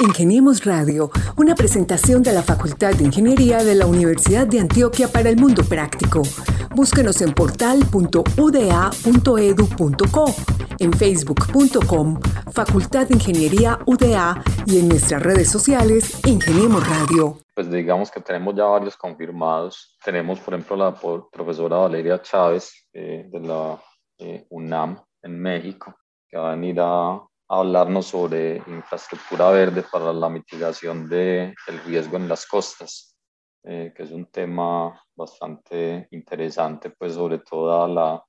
Ingeniemos Radio, una presentación de la Facultad de Ingeniería de la Universidad de Antioquia para el Mundo Práctico. Búsquenos en portal.uda.edu.co, en facebook.com, Facultad de Ingeniería UDA y en nuestras redes sociales, Ingeniemos Radio. Pues digamos que tenemos ya varios confirmados. Tenemos, por ejemplo, la profesora Valeria Chávez eh, de la eh, UNAM en México, que va a venir a hablarnos sobre infraestructura verde para la mitigación del riesgo en las costas, eh, que es un tema bastante interesante, pues sobre toda la,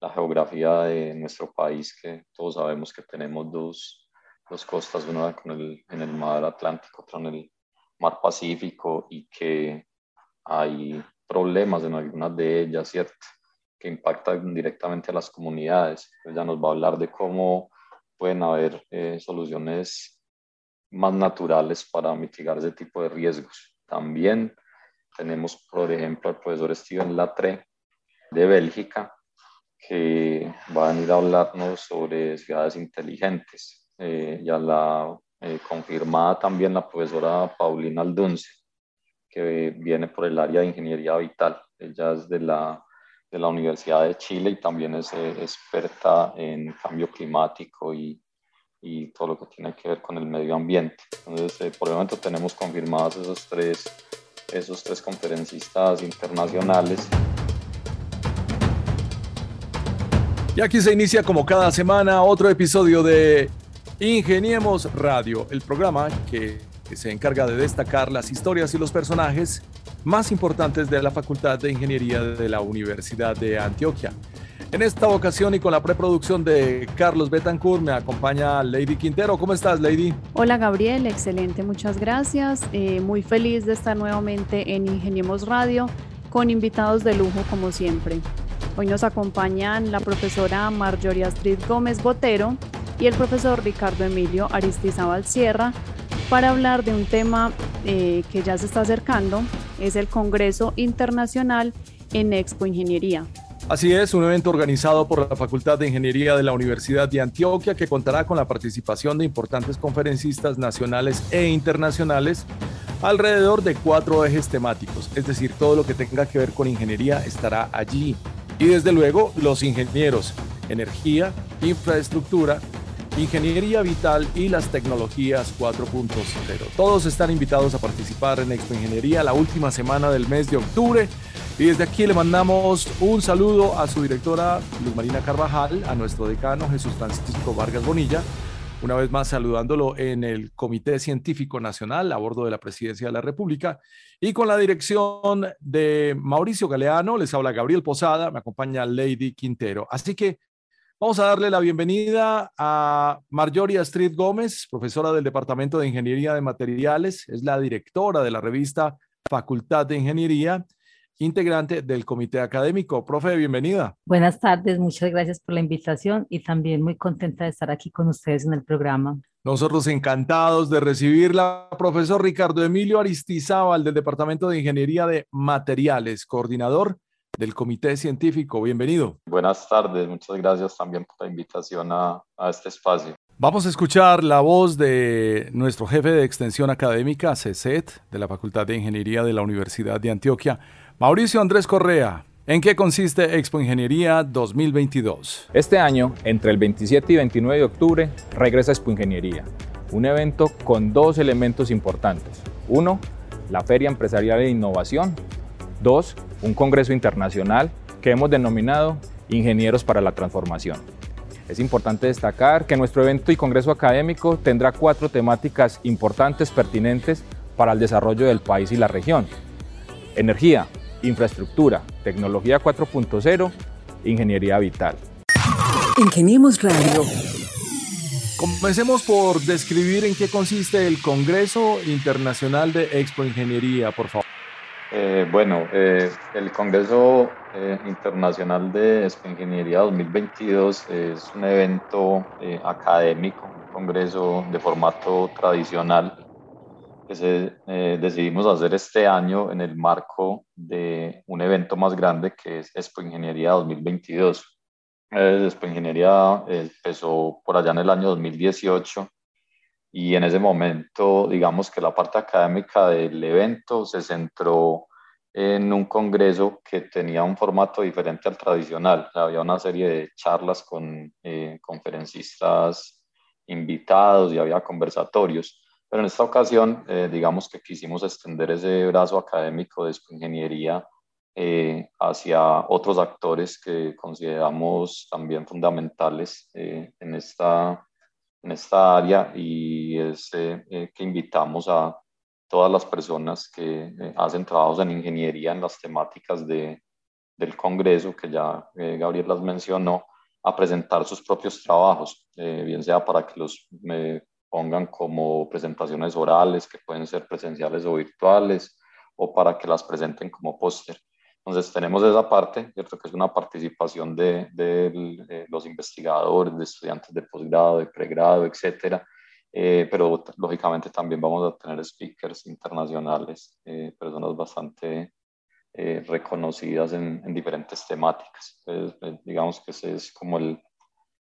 la, geografía de nuestro país, que todos sabemos que tenemos dos, dos costas, una con el, en el mar Atlántico, otra en el mar Pacífico, y que hay problemas en algunas de ellas, ¿cierto? que impactan directamente a las comunidades. Ella nos va a hablar de cómo pueden haber eh, soluciones más naturales para mitigar ese tipo de riesgos. También tenemos, por ejemplo, al profesor Steven Latre de Bélgica, que va a venir a hablarnos sobre ciudades inteligentes. Eh, ya la eh, confirmada también la profesora Paulina Aldunce, que viene por el área de ingeniería vital. Ella es de la de la Universidad de Chile y también es eh, experta en cambio climático y, y, todo lo que tiene que ver con el medio ambiente. Entonces, eh, por el momento tenemos confirmados esos tres, esos tres conferencistas internacionales. Y aquí se inicia como cada semana otro episodio de Ingeniemos Radio, el programa que se encarga de destacar las historias y los personajes más importantes de la Facultad de Ingeniería de la Universidad de Antioquia. En esta ocasión y con la preproducción de Carlos Betancourt me acompaña Lady Quintero. ¿Cómo estás, Lady? Hola, Gabriel. Excelente, muchas gracias. Eh, muy feliz de estar nuevamente en Ingeniemos Radio con invitados de lujo como siempre. Hoy nos acompañan la profesora Marjorie Astrid Gómez Botero y el profesor Ricardo Emilio Aristizábal Sierra para hablar de un tema eh, que ya se está acercando, es el Congreso Internacional en Expo Ingeniería. Así es, un evento organizado por la Facultad de Ingeniería de la Universidad de Antioquia que contará con la participación de importantes conferencistas nacionales e internacionales alrededor de cuatro ejes temáticos, es decir, todo lo que tenga que ver con ingeniería estará allí. Y desde luego los ingenieros, energía, infraestructura, Ingeniería Vital y las tecnologías 4.0. Todos están invitados a participar en Expo Ingeniería la última semana del mes de octubre. Y desde aquí le mandamos un saludo a su directora Luz Marina Carvajal, a nuestro decano Jesús Francisco Vargas Bonilla, una vez más saludándolo en el Comité Científico Nacional a bordo de la Presidencia de la República y con la dirección de Mauricio Galeano, les habla Gabriel Posada, me acompaña Lady Quintero. Así que Vamos a darle la bienvenida a Marjorie Astrid Gómez, profesora del Departamento de Ingeniería de Materiales, es la directora de la revista Facultad de Ingeniería, integrante del comité académico. Profe, bienvenida. Buenas tardes, muchas gracias por la invitación y también muy contenta de estar aquí con ustedes en el programa. Nosotros encantados de recibirla, profesor Ricardo Emilio Aristizábal del Departamento de Ingeniería de Materiales, coordinador del Comité Científico. Bienvenido. Buenas tardes, muchas gracias también por la invitación a, este espacio. Vamos a escuchar la voz de nuestro jefe de extensión académica, CECET, de la Facultad de Ingeniería de la Universidad de Antioquia, Mauricio Andrés Correa. ¿En qué consiste Expo Ingeniería 2022? Este año, entre el 27 y 29 de octubre, regresa Expo Ingeniería, un evento con dos elementos importantes. Uno, la Feria Empresarial de Innovación, Dos, un congreso internacional que hemos denominado Ingenieros para la Transformación. Es importante destacar que nuestro evento y congreso académico tendrá cuatro temáticas importantes pertinentes para el desarrollo del país y la región. Energía, infraestructura, tecnología 4.0, ingeniería vital. Ingeniemos Radio. Comencemos por describir en qué consiste el Congreso Internacional de Expo Ingeniería, por favor. Eh, bueno, eh, el Congreso eh, Internacional de Ingeniería 2022 es un evento académico, un congreso de formato tradicional que decidimos hacer este año en el marco de un evento más grande que es Expo Ingeniería 2022. Expo Ingeniería empezó por allá en el año 2018 y en ese momento, digamos que la parte académica del evento se centró en un congreso que tenía un formato diferente al tradicional. Había una serie de charlas con eh, conferencistas invitados y había conversatorios. Pero en esta ocasión, eh, digamos que quisimos extender ese brazo académico de ingeniería eh, hacia otros actores que consideramos también fundamentales en, esta, en esta área y es que invitamos a todas las personas que eh, hacen trabajos en ingeniería en las temáticas de, del Congreso, que ya eh, Gabriel las mencionó, a presentar sus propios trabajos, eh, bien sea para que los pongan como presentaciones orales, que pueden ser presenciales o virtuales, o para que las presenten como póster. Entonces tenemos esa parte, ¿cierto? que es una participación de, de, los investigadores, de estudiantes de posgrado, de pregrado, etcétera, eh, pero lógicamente también vamos a tener speakers internacionales, eh, personas bastante eh, reconocidas en, en, diferentes temáticas. digamos que ese es como el,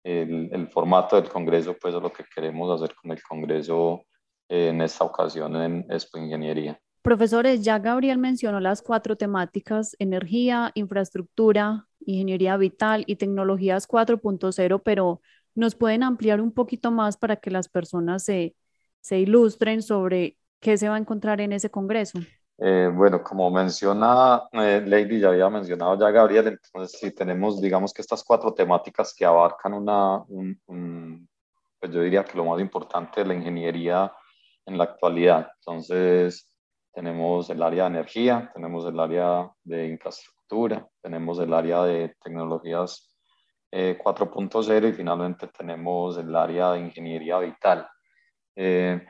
el, el, formato del Congreso, pues es lo que queremos hacer con el Congreso en esta ocasión en Expo Ingeniería. Profesores, ya Gabriel mencionó las cuatro temáticas, energía, infraestructura, ingeniería vital y tecnologías 4.0, pero ¿Nos pueden ampliar un poquito más para que las personas se, se ilustren sobre qué se va a encontrar en ese congreso? Eh, bueno, como menciona eh, Lady, ya había mencionado ya Gabriel, entonces sí tenemos, digamos que estas cuatro temáticas que abarcan una, pues yo diría que lo más importante de la ingeniería en la actualidad. Entonces, tenemos el área de energía, tenemos el área de infraestructura, tenemos el área de tecnologías 4.0 eh, y finalmente tenemos el área de ingeniería vital. Eh,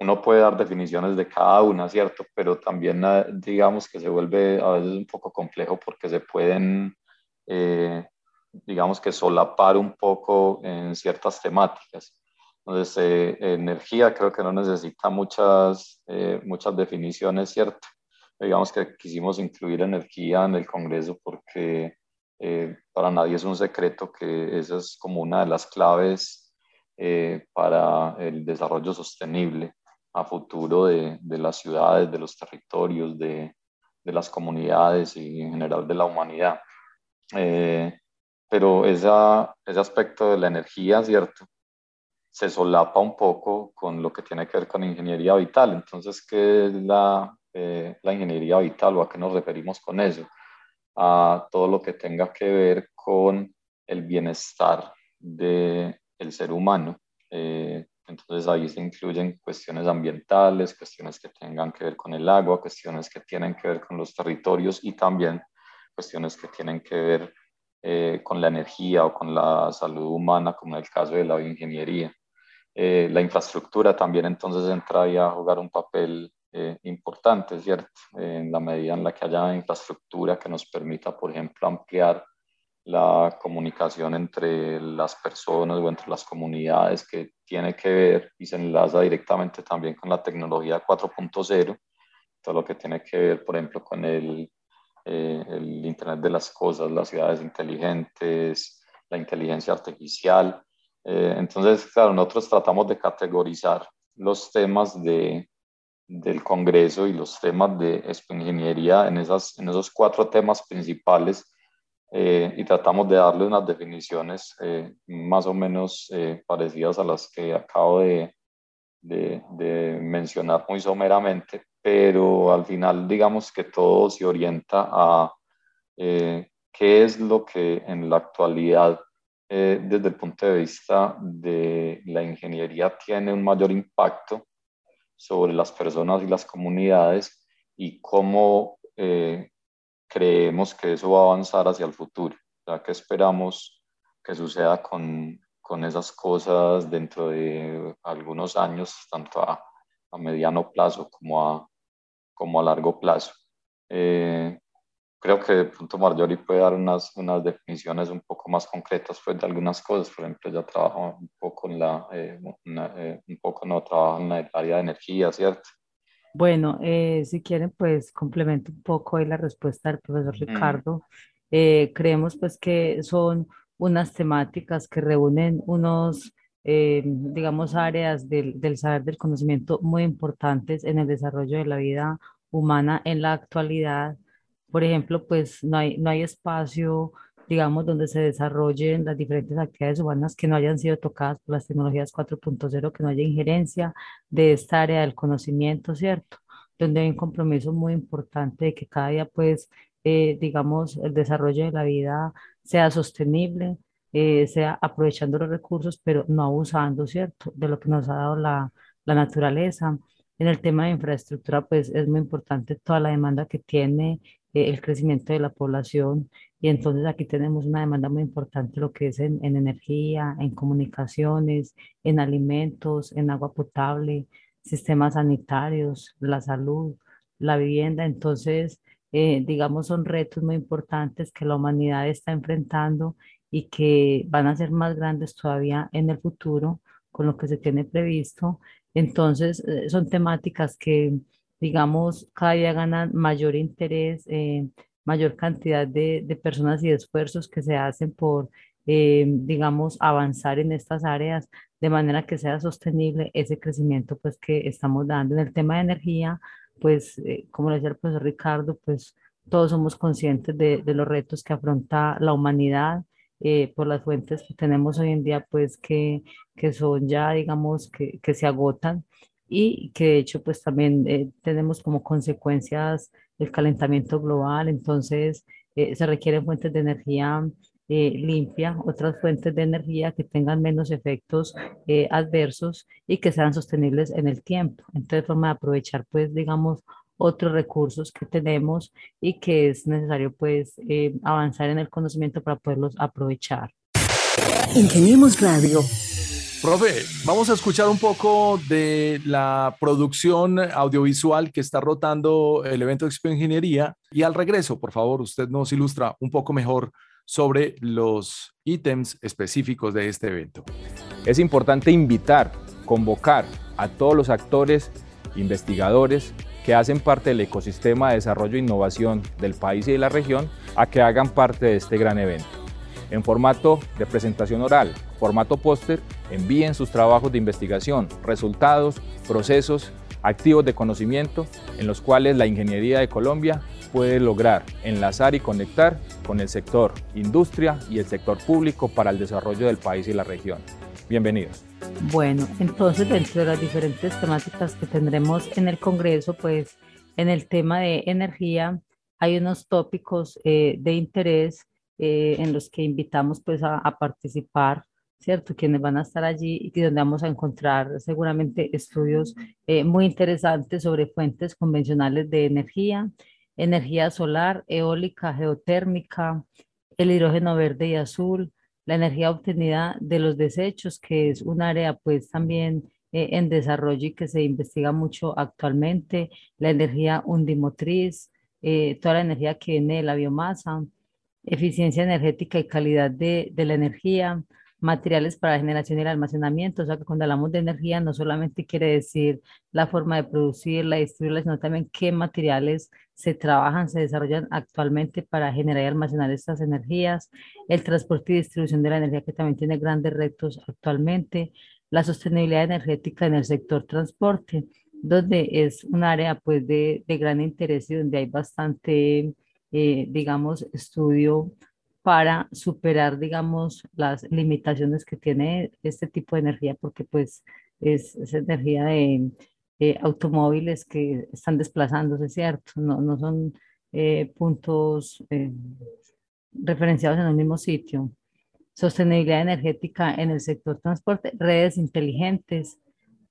uno puede dar definiciones de cada una, ¿cierto? Pero también eh, digamos que se vuelve a veces un poco complejo porque se pueden, digamos que solapar un poco en ciertas temáticas. Entonces, energía creo que no necesita muchas, muchas definiciones, ¿cierto? Digamos que quisimos incluir energía en el Congreso porque eh, para nadie es un secreto que esa es como una de las claves eh, para el desarrollo sostenible a futuro de, de, las ciudades, de los territorios, de, de, las comunidades y en general de la humanidad. Eh, pero esa, ese aspecto de la energía, ¿cierto? Se solapa un poco con lo que tiene que ver con ingeniería vital. Entonces, ¿qué es la, la ingeniería vital o a qué nos referimos con eso? a todo lo que tenga que ver con el bienestar del el ser humano. Eh, entonces ahí se incluyen cuestiones ambientales, cuestiones que tengan que ver con el agua, cuestiones que tienen que ver con los territorios y también cuestiones que tienen que ver eh, con la energía o con la salud humana, como en el caso de la bioingeniería. Eh, la infraestructura también entonces entra ahí a jugar un papel eh, importante, ¿cierto? en la medida en la que haya infraestructura que nos permita, por ejemplo, ampliar la comunicación entre las personas o entre las comunidades que tiene que ver y se enlaza directamente también con la tecnología 4.0, todo lo que tiene que ver, por ejemplo, con el, eh, el Internet de las Cosas, las ciudades inteligentes, la inteligencia artificial. Eh, entonces, claro, nosotros tratamos de categorizar los temas de, del Congreso y los temas de ingeniería en, esas, en esos cuatro temas principales eh, y tratamos de darle unas definiciones eh, más o menos eh, parecidas a las que acabo de, de, de, mencionar muy someramente, pero al final digamos que todo se orienta a qué es lo que en la actualidad desde el punto de vista de la ingeniería tiene un mayor impacto sobre las personas y las comunidades y cómo eh, creemos que eso va a avanzar hacia el futuro. Ya que esperamos que suceda con, con esas cosas dentro de algunos años, tanto a, a mediano plazo como a, como a largo plazo. Eh, creo que de pronto Marjorie puede dar unas, unas definiciones un poco más concretas pues, de algunas cosas. Por ejemplo, ella trabaja un poco en la, eh, eh, un poco no trabaja en el área de energía, ¿cierto? Bueno, eh, si quieren, pues complemento un poco ahí la respuesta del profesor Ricardo. creemos pues que son unas temáticas que reúnen unos eh, digamos, áreas del, del saber del conocimiento muy importantes en el desarrollo de la vida humana en la actualidad. Por ejemplo, pues no hay, no hay espacio, digamos, donde se desarrollen las diferentes actividades humanas que no hayan sido tocadas por las tecnologías 4.0, que no haya injerencia de esta área del conocimiento, ¿cierto? Donde hay un compromiso muy importante de que cada día, pues, eh, digamos, el desarrollo de la vida sea sostenible, eh, sea aprovechando los recursos, pero no abusando, ¿cierto?, de lo que nos ha dado la, la naturaleza. En el tema de infraestructura, pues es muy importante toda la demanda que tiene el crecimiento de la población y entonces aquí tenemos una demanda muy importante, lo que es en, en energía, en comunicaciones, en alimentos, en agua potable, sistemas sanitarios, la salud, la vivienda. Entonces, eh, digamos, son retos muy importantes que la humanidad está enfrentando y que van a ser más grandes todavía en el futuro con lo que se tiene previsto. Entonces, eh, son temáticas que, digamos, cada día ganan mayor interés, eh, mayor cantidad de, de, personas y de esfuerzos que se hacen por, digamos, avanzar en estas áreas de manera que sea sostenible ese crecimiento pues que estamos dando. En el tema de energía, pues, eh, como decía el profesor Ricardo, pues todos somos conscientes de, de los retos que afronta la humanidad eh, por las fuentes que tenemos hoy en día, pues que, que son ya, digamos, que, que, se agotan y que de hecho, pues también eh, tenemos como consecuencias el calentamiento global, entonces se requieren fuentes de energía eh, limpia, otras fuentes de energía que tengan menos efectos eh, adversos y que sean sostenibles en el tiempo. Entonces, forma de aprovechar, pues, digamos, otros recursos que tenemos y que es necesario, pues, eh, avanzar en el conocimiento para poderlos aprovechar. Ingeniemos Radio. Profe, vamos a escuchar un poco de la producción audiovisual que está rotando el evento Expo Ingeniería y al regreso, por favor, usted nos ilustra un poco mejor sobre los ítems específicos de este evento. Es importante invitar, convocar a todos los actores, investigadores que hacen parte del ecosistema de desarrollo e innovación del país y de la región a que hagan parte de este gran evento. En formato de presentación oral, formato póster, envíen sus trabajos de investigación, resultados, procesos, activos de conocimiento en los cuales la ingeniería de Colombia puede lograr enlazar y conectar con el sector industria y el sector público para el desarrollo del país y la región. Bienvenidos. Bueno, entonces dentro de las diferentes temáticas que tendremos en el Congreso, pues en el tema de energía hay unos tópicos eh, de interés eh, en los que invitamos pues a, a participar ¿cierto? Quienes van a estar allí y donde vamos a encontrar seguramente estudios eh, muy interesantes sobre fuentes convencionales de energía energía solar, eólica, geotérmica, el hidrógeno verde y azul, la energía obtenida de los desechos, que es un área pues también eh, en desarrollo y que se investiga mucho actualmente, la energía undimotriz, eh, toda la energía que viene de la biomasa, eficiencia energética y calidad de, de la energía, materiales para la generación y el almacenamiento. O sea que cuando hablamos de energía no solamente quiere decir la forma de producirla, distribuirla, sino también qué materiales se trabajan, se desarrollan actualmente para generar y almacenar estas energías, el transporte y distribución de la energía que también tiene grandes retos actualmente, la sostenibilidad energética en el sector transporte, donde es un área pues de, de gran interés y donde hay bastante, eh, digamos, estudio para superar, digamos, las limitaciones que tiene este tipo de energía, porque pues es, energía de, automóviles que están desplazándose, ¿cierto? No, no son eh, puntos eh, referenciados en el mismo sitio. Sostenibilidad energética en el sector transporte, redes inteligentes,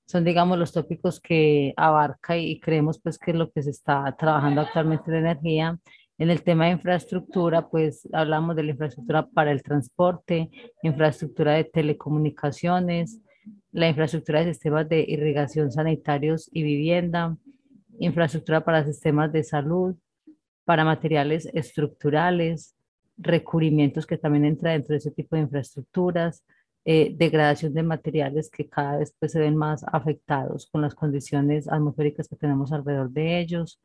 son, digamos, los tópicos que abarca y creemos pues que es lo que se está trabajando actualmente en energía en el tema de infraestructura, pues hablamos de la infraestructura para el transporte, infraestructura de telecomunicaciones, la infraestructura de sistemas de irrigación sanitarios y vivienda, infraestructura para sistemas de salud, para materiales estructurales, recubrimientos que también entra dentro de ese tipo de infraestructuras, eh, degradación de materiales que cada vez pues, se ven más afectados con las condiciones atmosféricas que tenemos alrededor de ellos,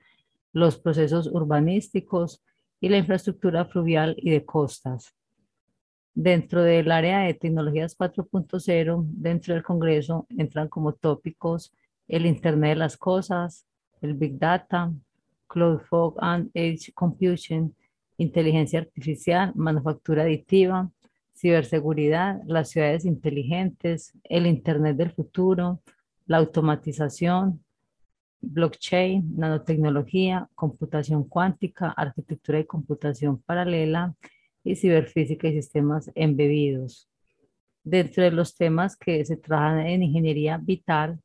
los procesos urbanísticos y la infraestructura fluvial y de costas. Dentro del área de tecnologías 4.0, dentro del Congreso, entran como tópicos el Internet de las Cosas, el Big Data, Cloud Fog and Edge Computing, inteligencia artificial, manufactura aditiva, ciberseguridad, las ciudades inteligentes, el Internet del futuro, la automatización, blockchain, nanotecnología, computación cuántica, arquitectura y computación paralela y ciberfísica y sistemas embebidos. Dentro de los temas que se trabajan en ingeniería vital,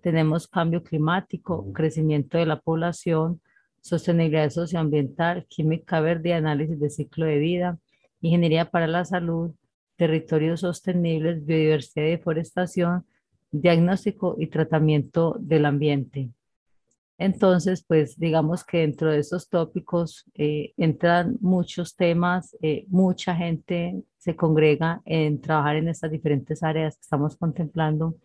tenemos cambio climático, crecimiento de la población, sostenibilidad socioambiental, química verde, análisis de ciclo de vida, ingeniería para la salud, territorios sostenibles, biodiversidad y deforestación, diagnóstico y tratamiento del ambiente. Entonces, pues digamos que dentro de estos tópicos eh, entran muchos temas, eh, mucha gente se congrega en trabajar en estas diferentes áreas que estamos contemplando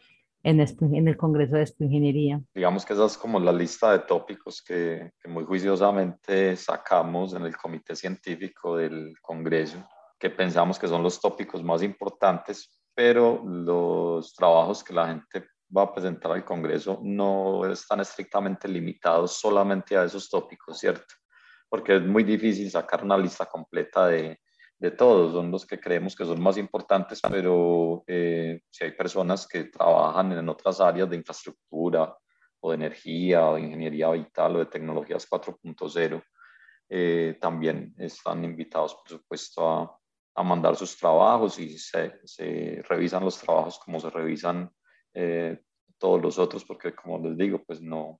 en, en el Congreso de Ingeniería. Digamos que esa es como la lista de tópicos que, que muy juiciosamente sacamos en el Comité Científico del Congreso, que pensamos que son los tópicos más importantes, pero los trabajos que la gente va a presentar al Congreso no están estrictamente limitados solamente a esos tópicos, ¿cierto? Porque es muy difícil sacar una lista completa de, de todos, son los que creemos que son más importantes, pero eh, si hay personas que trabajan en otras áreas de infraestructura o de energía o de ingeniería vital o de tecnologías 4.0, eh, también están invitados, por supuesto, a, a mandar sus trabajos y se, se, revisan los trabajos como se revisan eh, todos los otros, porque como les digo, pues no,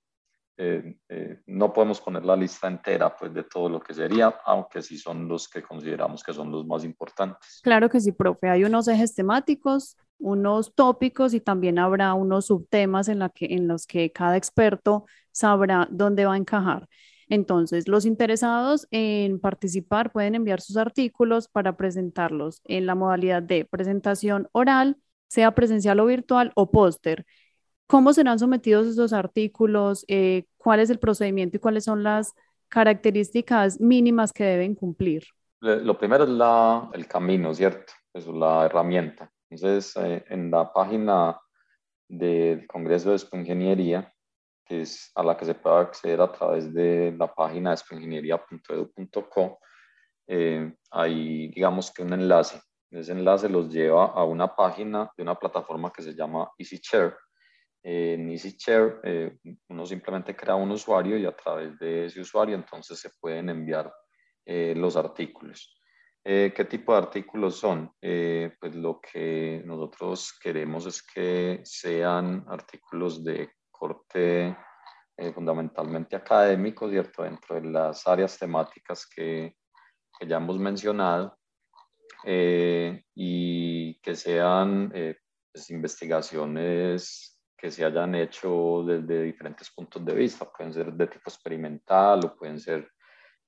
eh, eh, no podemos poner la lista entera pues, de todo lo que sería, aunque sí son los que consideramos que son los más importantes. Claro que sí, profe. Hay unos ejes temáticos, unos tópicos y también habrá unos subtemas en, la que, en los que cada experto sabrá dónde va a encajar. Entonces, los interesados en participar pueden enviar sus artículos para presentarlos en la modalidad de presentación oral, sea presencial o virtual o póster. ¿Cómo serán sometidos esos artículos? Eh, ¿Cuál es el procedimiento y cuáles son las características mínimas que deben cumplir? Lo primero es la, el camino, ¿cierto? Es la herramienta. Entonces, eh, en la página del Congreso de Ingeniería, que es a la que se puede acceder a través de la página de eh, hay, digamos que un enlace. Ese enlace los lleva a una página de una plataforma que se llama EasyChair, en EasyShare eh, uno simplemente crea un usuario y a través de ese usuario entonces se pueden enviar eh, los artículos. Eh, ¿Qué tipo de artículos son? pues lo que nosotros queremos es que sean artículos de corte fundamentalmente académico, ¿cierto? Dentro de las áreas temáticas que, que ya hemos mencionado y que sean pues, investigaciones que se hayan hecho desde diferentes puntos de vista. Pueden ser de tipo experimental o pueden ser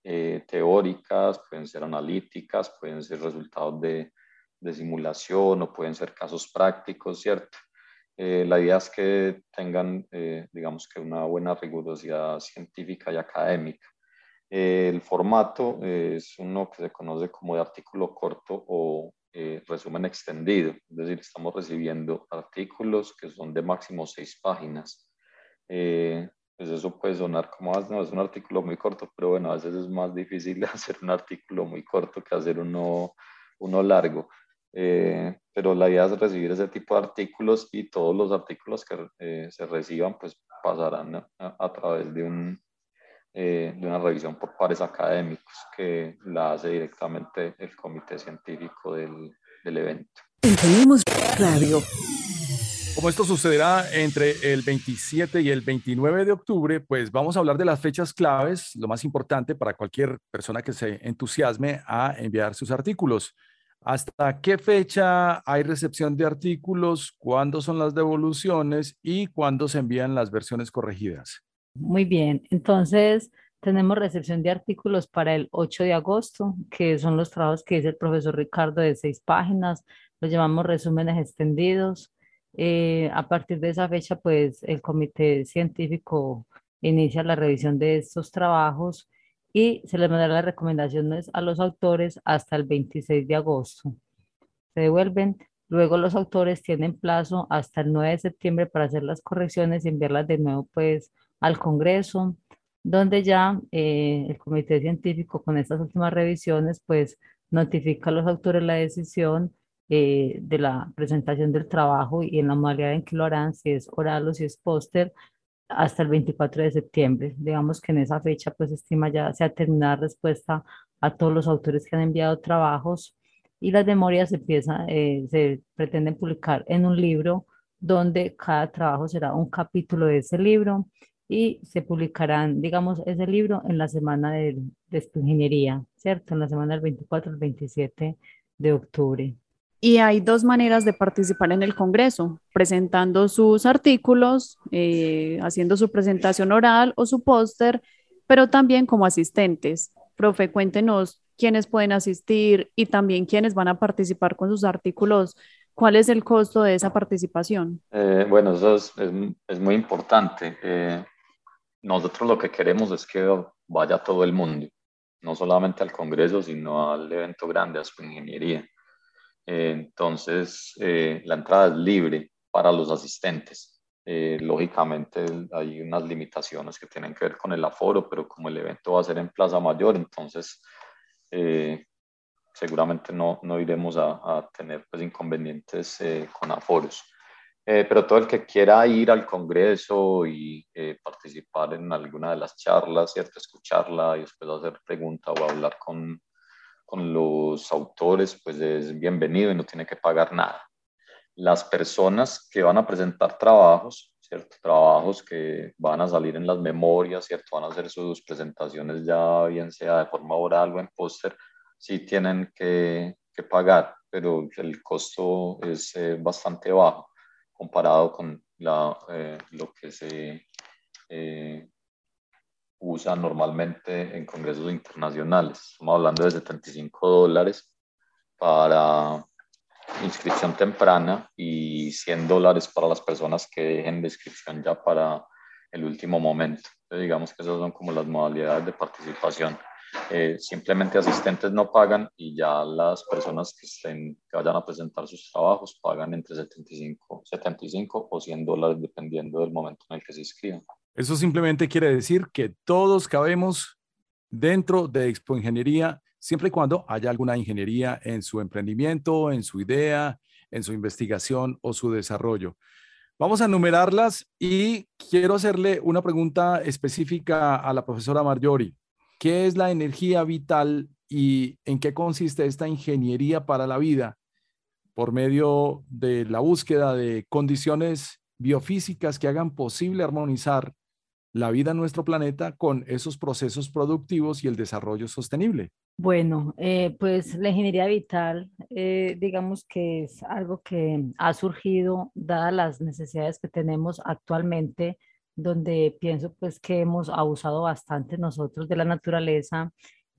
eh, teóricas, pueden ser analíticas, pueden ser resultados de, de, simulación o pueden ser casos prácticos, ¿cierto? Eh, la idea es que tengan, eh, digamos que una buena rigurosidad científica y académica. El formato es uno que se conoce como de artículo corto o eh, resumen extendido, es decir, estamos recibiendo artículos que son de máximo seis páginas. Eh, pues eso puede sonar como, ah, no, es un artículo muy corto, pero bueno, a veces es más difícil hacer un artículo muy corto que hacer uno, uno largo. Eh, pero la idea es recibir ese tipo de artículos y todos los artículos que se reciban pues pasarán a través de un, eh, de una revisión por pares académicos que la hace directamente el comité científico del, del evento. Tenemos Radio. Como esto sucederá entre el 27 y el 29 de octubre, pues vamos a hablar de las fechas claves, lo más importante para cualquier persona que se entusiasme a enviar sus artículos. ¿Hasta qué fecha hay recepción de artículos? ¿Cuándo son las devoluciones? ¿Y cuándo se envían las versiones corregidas? Muy bien, entonces tenemos recepción de artículos para el 8 de agosto, que son los trabajos que dice el profesor Ricardo de seis páginas, los llamamos resúmenes extendidos. Eh, a partir de esa fecha, pues el comité científico inicia la revisión de estos trabajos y se les mandará las recomendaciones a los autores hasta el 26 de agosto. se devuelven. Luego los autores tienen plazo hasta el 9 de septiembre para hacer las correcciones y enviarlas de nuevo pues al Congreso, donde ya eh, el comité científico con estas últimas revisiones pues notifica a los autores la decisión eh, de la presentación del trabajo y en la modalidad en que lo harán, si es oral o si es póster, hasta el 24 de septiembre. Digamos que en esa fecha pues estima ya se ha terminado respuesta a todos los autores que han enviado trabajos y las memorias se, empieza, eh, se pretenden publicar en un libro donde cada trabajo será un capítulo de ese libro y se publicarán, digamos, ese libro en la semana de, de ingeniería, ¿cierto? En la semana del 24 al 27 de octubre. Y hay dos maneras de participar en el Congreso, presentando sus artículos, eh, haciendo su presentación oral o su póster, pero también como asistentes. Profe, cuéntenos quiénes pueden asistir y también quiénes van a participar con sus artículos. ¿Cuál es el costo de esa participación? Eh, bueno, eso es, es, muy importante. Eh, nosotros lo que queremos es que vaya todo el mundo, no solamente al Congreso, sino al evento grande, a su ingeniería. Eh, entonces, la entrada es libre para los asistentes. lógicamente hay unas limitaciones que tienen que ver con el aforo, pero como el evento va a ser en Plaza Mayor, entonces eh, seguramente no, no iremos a, tener pues, inconvenientes eh, con aforos. Eh, pero todo el que quiera ir al Congreso y participar en alguna de las charlas, ¿cierto? escucharla y después hacer preguntas o hablar con, con los autores, pues es bienvenido y no tiene que pagar nada. Las personas que van a presentar trabajos, ¿cierto? Trabajos que van a salir en las memorias, ¿cierto? Van a hacer sus presentaciones ya, bien sea de forma oral o en póster, sí tienen que, que, pagar, pero el costo es eh, bastante bajo comparado con la, eh, lo que se eh, usa normalmente en congresos internacionales. Estamos hablando de 75 dólares para inscripción temprana y 100 dólares para las personas que dejen de inscripción ya para el último momento. digamos que esas son como las modalidades de participación. Eh, simplemente asistentes no pagan y ya las personas que, estén, que vayan a presentar sus trabajos pagan entre 75, 75 o 100 dólares dependiendo del momento en el que se inscriban. Eso simplemente quiere decir que todos cabemos dentro de Expo Ingeniería siempre y cuando haya alguna ingeniería en su emprendimiento, en su idea, en su investigación o su desarrollo. Vamos a enumerarlas y quiero hacerle una pregunta específica a la profesora Marjorie. ¿Qué es la energía vital y en qué consiste esta ingeniería para la vida por medio de la búsqueda de condiciones biofísicas que hagan posible armonizar la vida en nuestro planeta con esos procesos productivos y el desarrollo sostenible? Bueno, eh, pues la ingeniería vital, eh, digamos que es algo que ha surgido dadas las necesidades que tenemos actualmente, donde pienso pues que hemos abusado bastante nosotros de la naturaleza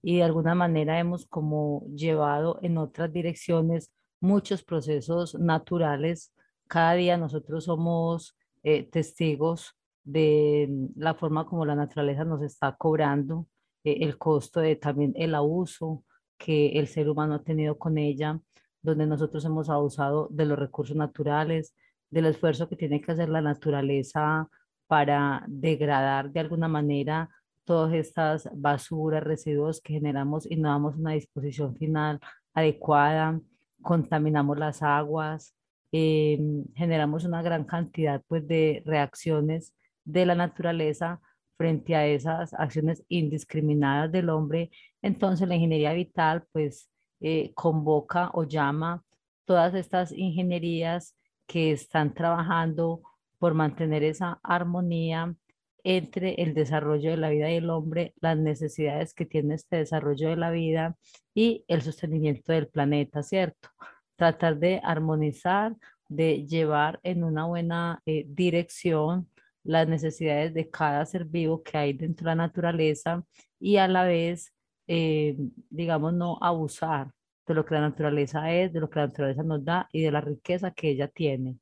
y de alguna manera hemos como llevado en otras direcciones muchos procesos naturales. Cada día nosotros somos eh, testigos de la forma como la naturaleza nos está cobrando, eh, el costo de también el abuso que el ser humano ha tenido con ella, donde nosotros hemos abusado de los recursos naturales, del esfuerzo que tiene que hacer la naturaleza para degradar de alguna manera todas estas basuras, residuos que generamos y no damos una disposición final adecuada, contaminamos las aguas, eh, generamos una gran cantidad pues, de reacciones de la naturaleza frente a esas acciones indiscriminadas del hombre, entonces la ingeniería vital pues eh, convoca o llama todas estas ingenierías que están trabajando por mantener esa armonía entre el desarrollo de la vida y el hombre, las necesidades que tiene este desarrollo de la vida y el sostenimiento del planeta, ¿cierto? Tratar de armonizar, de llevar en una buena eh, dirección las necesidades de cada ser vivo que hay dentro de la naturaleza y a la vez, eh, digamos, no abusar de lo que la naturaleza es, de lo que la naturaleza nos da y de la riqueza que ella tiene.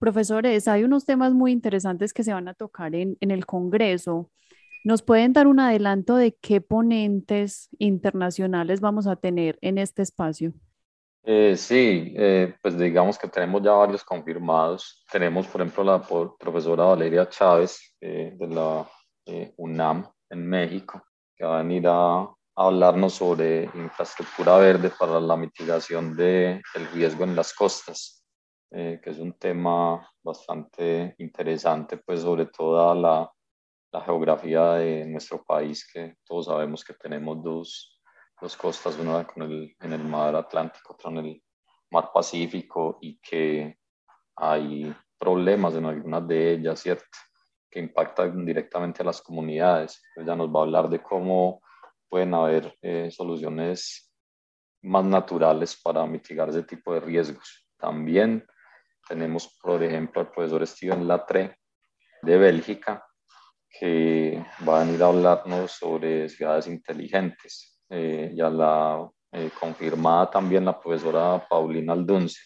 Profesores, hay unos temas muy interesantes que se van a tocar en, el Congreso. ¿Nos pueden dar un adelanto de qué ponentes internacionales vamos a tener en este espacio? Eh, sí, eh, pues digamos que tenemos ya varios confirmados. Tenemos, por ejemplo, la profesora Valeria Chávez de la UNAM en México, que va a venir a, hablarnos sobre infraestructura verde para la mitigación del riesgo en las costas, que es un tema bastante interesante, pues sobre toda la, la geografía de nuestro país, que todos sabemos que tenemos dos dos costas, una con el, en el mar Atlántico, otra en el mar Pacífico y que hay problemas en algunas de ellas, ¿cierto? Que impactan directamente a las comunidades. Ella nos va a hablar de cómo pueden haber eh, soluciones más naturales para mitigar ese tipo de riesgos. También tenemos, por ejemplo, al profesor Steven Latre de Bélgica, que va a venir a hablarnos sobre ciudades inteligentes eh, ya la eh, confirmada también la profesora Paulina Aldunce,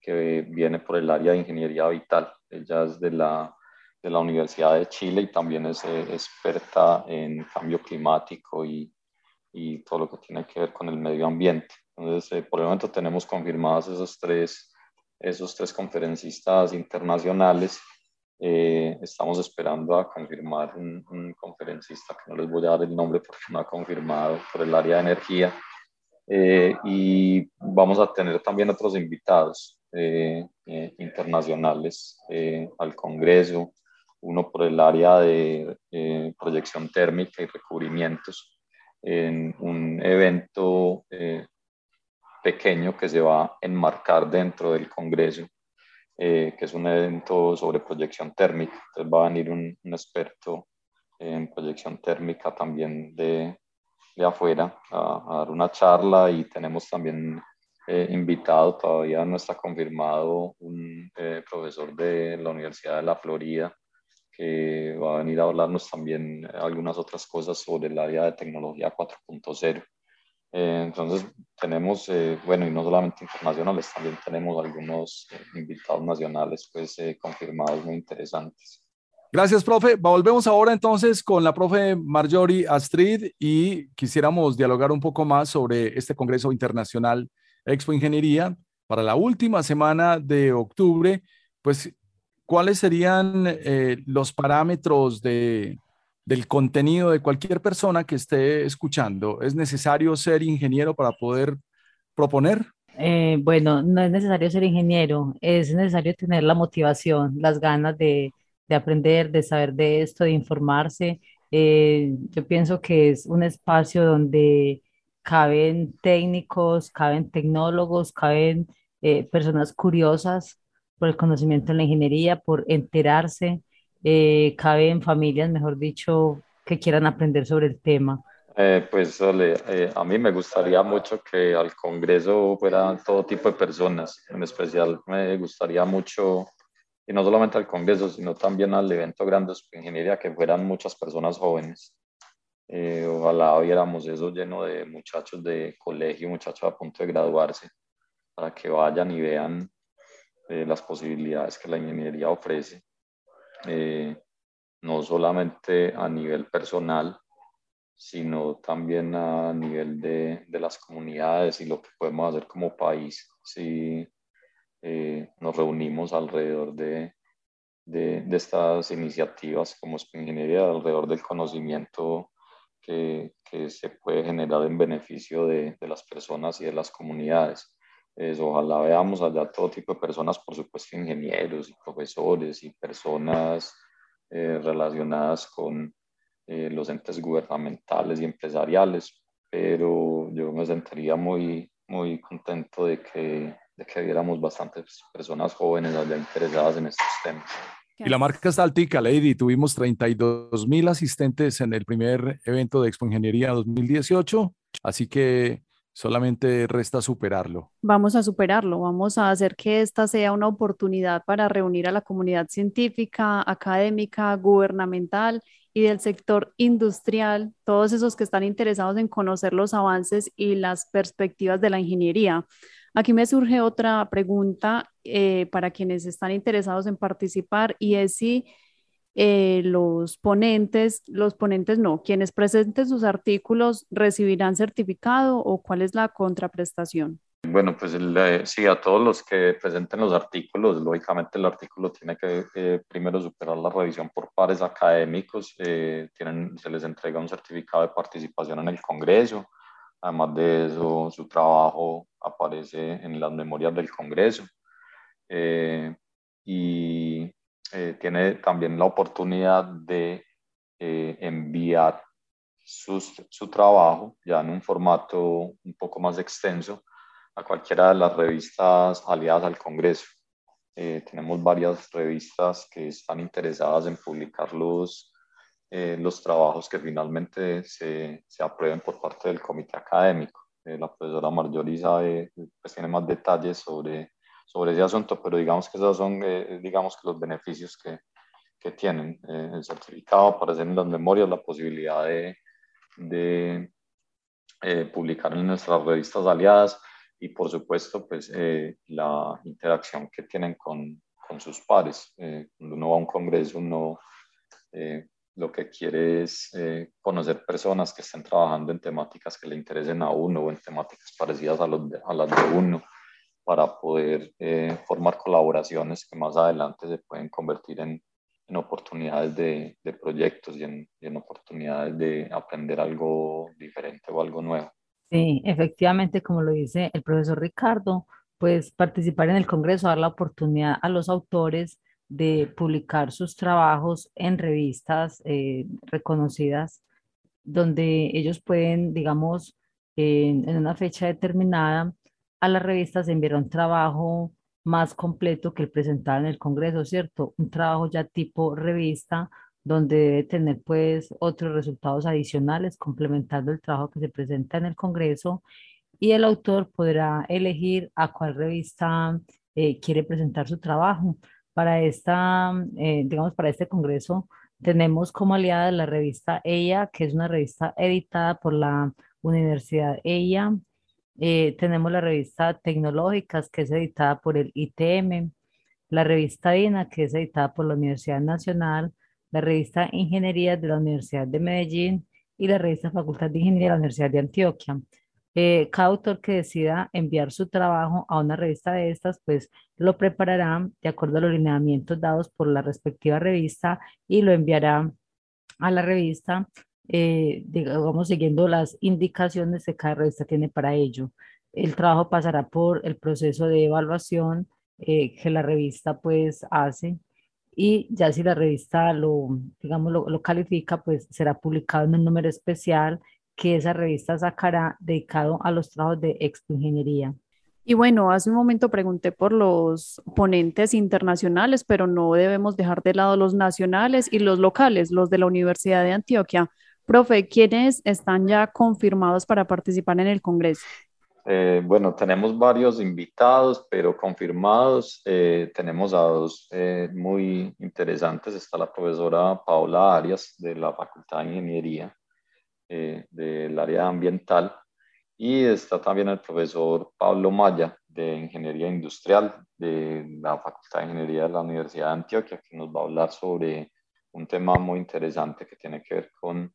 que viene por el área de ingeniería vital. Ella es de la, de la Universidad de Chile y también es eh, experta en cambio climático y, y, todo lo que tiene que ver con el medio ambiente. Entonces, por el momento tenemos confirmadas esos tres, esos tres conferencistas internacionales eh, estamos esperando a confirmar un, conferencista que no les voy a dar el nombre porque no ha confirmado por el área de energía. Eh, y vamos a tener también otros invitados eh, internacionales al Congreso, uno por el área de proyección térmica y recubrimientos, en un evento pequeño que se va a enmarcar dentro del Congreso eh, que es un evento sobre proyección térmica. Entonces va a venir un, experto en proyección térmica también de, de afuera a, dar una charla y tenemos también eh, invitado, todavía no está confirmado, un eh, profesor de la Universidad de la Florida que va a venir a hablarnos también algunas otras cosas sobre el área de tecnología 4.0. Eh, entonces tenemos, eh, bueno, y no solamente internacionales, también tenemos algunos eh, invitados nacionales pues confirmados muy interesantes. Gracias, profe. Volvemos ahora entonces con la profe Marjorie Astrid y quisiéramos dialogar un poco más sobre este Congreso Internacional Expo Ingeniería para la última semana de octubre. Pues, ¿cuáles serían los parámetros de, del contenido de cualquier persona que esté escuchando. ¿Es necesario ser ingeniero para poder proponer? Eh, bueno, no es necesario ser ingeniero, es necesario tener la motivación, las ganas de, aprender, de saber de esto, de informarse. Eh, yo pienso que es un espacio donde caben técnicos, caben tecnólogos, caben eh, personas curiosas por el conocimiento en la ingeniería, por enterarse, eh, cabe familias, mejor dicho, que quieran aprender sobre el tema? Eh, pues eh, a mí me gustaría mucho que al Congreso fueran todo tipo de personas, en especial me gustaría mucho, y no solamente al Congreso, sino también al evento grande de ingeniería, que fueran muchas personas jóvenes. Eh, ojalá viéramos eso lleno de muchachos de colegio, muchachos a punto de graduarse, para que vayan y vean las posibilidades que la ingeniería ofrece eh, no solamente a nivel personal, sino también a nivel de, de, las comunidades y lo que podemos hacer como país si eh, nos reunimos alrededor de, de, de, estas iniciativas como Ingeniería, alrededor del conocimiento que, que, se puede generar en beneficio de, de las personas y de las comunidades ojalá veamos allá todo tipo de personas, por supuesto ingenieros y profesores y personas eh, relacionadas con eh, los entes gubernamentales y empresariales, pero yo me sentiría muy, muy contento de que, de que viéramos bastantes personas jóvenes allá interesadas en estos temas. Y la marca está altica, Lady. Tuvimos 32 mil asistentes en el primer evento de Expo Ingeniería 2018, así que Solamente resta superarlo. Vamos a superarlo, vamos a hacer que esta sea una oportunidad para reunir a la comunidad científica, académica, gubernamental y del sector industrial, todos esos que están interesados en conocer los avances y las perspectivas de la ingeniería. Aquí me surge otra pregunta eh, para quienes están interesados en participar y es si eh, los ponentes, los ponentes no, quienes presenten sus artículos recibirán certificado o cuál es la contraprestación. Bueno, pues eh, sí, a todos los que presenten los artículos, lógicamente el artículo tiene que eh, primero superar la revisión por pares académicos, eh, tienen, se les entrega un certificado de participación en el Congreso, además de eso su trabajo aparece en las memorias del Congreso y tiene también la oportunidad de enviar su trabajo ya en un formato un poco más extenso a cualquiera de las revistas aliadas al Congreso. Eh, tenemos varias revistas que están interesadas en publicar los, eh, los trabajos que finalmente se, se, aprueben por parte del comité académico. Eh, la profesora Marjorie sabe, pues tiene más detalles sobre, sobre ese asunto, pero digamos que esos son digamos que los beneficios que, que tienen. el certificado aparece en las memorias, la posibilidad de, de publicar en nuestras revistas aliadas y por supuesto pues eh, la interacción que tienen con, con sus pares. Eh, cuando uno va a un congreso uno eh, lo que quiere es conocer personas que estén trabajando en temáticas que le interesen a uno o en temáticas parecidas a, los a las de uno para poder formar colaboraciones que más adelante se pueden convertir en, en oportunidades de, de proyectos y en, y en oportunidades de aprender algo diferente o algo nuevo. Sí, efectivamente, como lo dice el profesor Ricardo, pues participar en el Congreso, dar la oportunidad a los autores de publicar sus trabajos en revistas eh, reconocidas, donde ellos pueden, digamos, en, en una fecha determinada, a las revistas enviar un trabajo más completo que el presentado en el Congreso, ¿cierto? Un trabajo ya tipo revista donde debe tener pues otros resultados adicionales complementando el trabajo que se presenta en el Congreso y el autor podrá elegir a cuál revista eh, quiere presentar su trabajo. Para esta, eh, digamos, para este Congreso tenemos como aliada la revista EIA, que es una revista editada por la Universidad EIA. Eh, tenemos la revista Tecnológicas, que es editada por el ITM, la revista DINA, que es editada por la Universidad Nacional, la revista Ingeniería de la Universidad de Medellín y la revista Facultad de Ingeniería de la Universidad de Antioquia. Eh, cada autor que decida enviar su trabajo a una revista de estas, pues lo preparará de acuerdo a los lineamientos dados por la respectiva revista y lo enviará a la revista, eh, digamos, siguiendo las indicaciones que cada revista tiene para ello. El trabajo pasará por el proceso de evaluación eh, que la revista pues hace y ya si la revista lo, digamos, lo, califica, pues será publicado en un número especial que esa revista sacará dedicado a los trabajos de Expo Ingeniería. Y bueno, hace un momento pregunté por los ponentes internacionales, pero no debemos dejar de lado los nacionales y los locales, los de la Universidad de Antioquia. Profe, ¿quiénes están ya confirmados para participar en el Congreso? Eh, bueno, tenemos varios invitados, pero confirmados. Eh, tenemos a dos eh, muy interesantes. Está la profesora Paola Arias de la Facultad de Ingeniería del área ambiental y está también el profesor Pablo Maya de Ingeniería Industrial de la Facultad de Ingeniería de la Universidad de Antioquia, que nos va a hablar sobre un tema muy interesante que tiene que ver con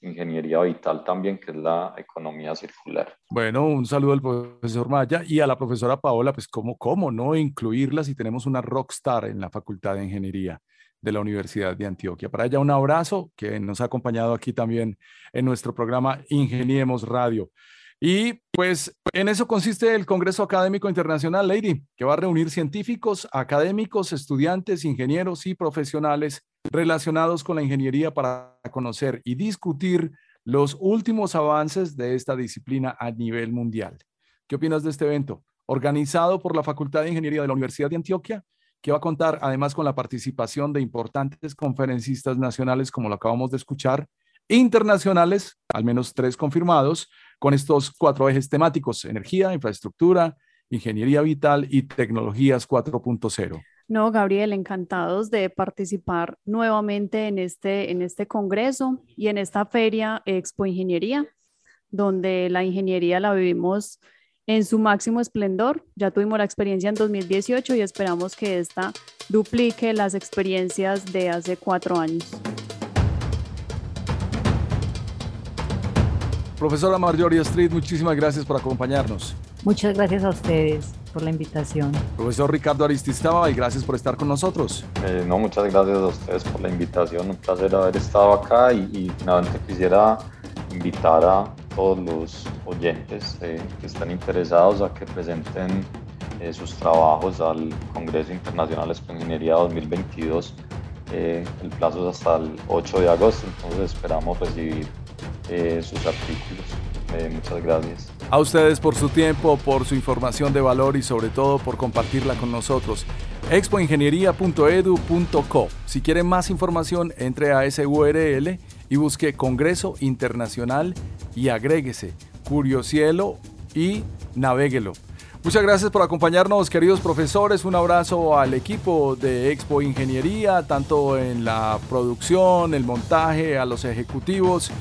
ingeniería vital también, que es la economía circular. Bueno, un saludo al profesor Maya y a la profesora Paola, pues cómo, cómo no incluirla si tenemos una rockstar en la Facultad de Ingeniería de la Universidad de Antioquia. Para ella un abrazo que nos ha acompañado aquí también en nuestro programa Ingeniemos Radio. Y pues en eso consiste el Congreso Académico Internacional, Lady, que va a reunir científicos, académicos, estudiantes, ingenieros y profesionales relacionados con la ingeniería para conocer y discutir los últimos avances de esta disciplina a nivel mundial. ¿Qué opinas de este evento? Organizado por la Facultad de Ingeniería de la Universidad de Antioquia, que va a contar además con la participación de importantes conferencistas nacionales, como lo acabamos de escuchar, internacionales, al menos tres confirmados, con estos cuatro ejes temáticos, energía, infraestructura, ingeniería vital y tecnologías 4.0. No, Gabriel, encantados de participar nuevamente en este, en este congreso y en esta feria Expo Ingeniería, donde la ingeniería la vivimos en su máximo esplendor. Ya tuvimos la experiencia en 2018 y esperamos que esta duplique las experiencias de hace cuatro años. Profesora Marjorie Street, muchísimas gracias por acompañarnos. Muchas gracias a ustedes por la invitación. Profesor Ricardo Aristizaba, y gracias por estar con nosotros. Eh, no, muchas gracias a ustedes por la invitación. Un placer haber estado acá y, y finalmente quisiera invitar a todos los oyentes eh, que están interesados a que presenten eh, sus trabajos al Congreso Internacional de Ingeniería 2022. Eh, el plazo es hasta el 8 de agosto, entonces esperamos recibir sus artículos. muchas gracias. A ustedes por su tiempo, por su información de valor y sobre todo por compartirla con nosotros. expoingeniería.edu.co. Si quieren más información, entre a ese URL y busque Congreso Internacional y agréguese Cielo y navéguelo. Muchas gracias por acompañarnos, queridos profesores. Un abrazo al equipo de Expo Ingeniería, tanto en la producción, el montaje, a los ejecutivos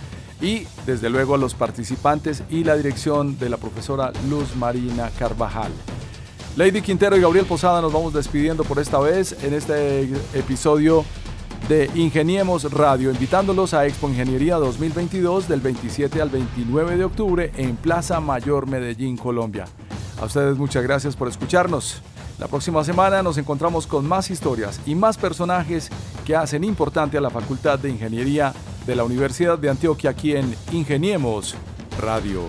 y desde luego a los participantes y la dirección de la profesora Luz Marina Carvajal. Lady Quintero y Gabriel Posada nos vamos despidiendo por esta vez en este episodio de Ingeniemos Radio, invitándolos a Expo Ingeniería 2022 del 27 al 29 de octubre en Plaza Mayor Medellín, Colombia. A ustedes muchas gracias por escucharnos. La próxima semana nos encontramos con más historias y más personajes que hacen importante a la Facultad de Ingeniería de la Universidad de Antioquia aquí en Ingeniemos Radio.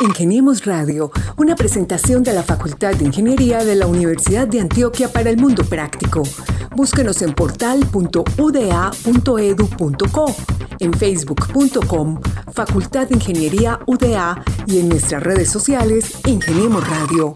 Ingeniemos Radio, una presentación de la Facultad de Ingeniería de la Universidad de Antioquia para el Mundo Práctico. Búsquenos en portal.uda.edu.co, en facebook.com, Facultad de Ingeniería UDA y en nuestras redes sociales Ingeniemos Radio.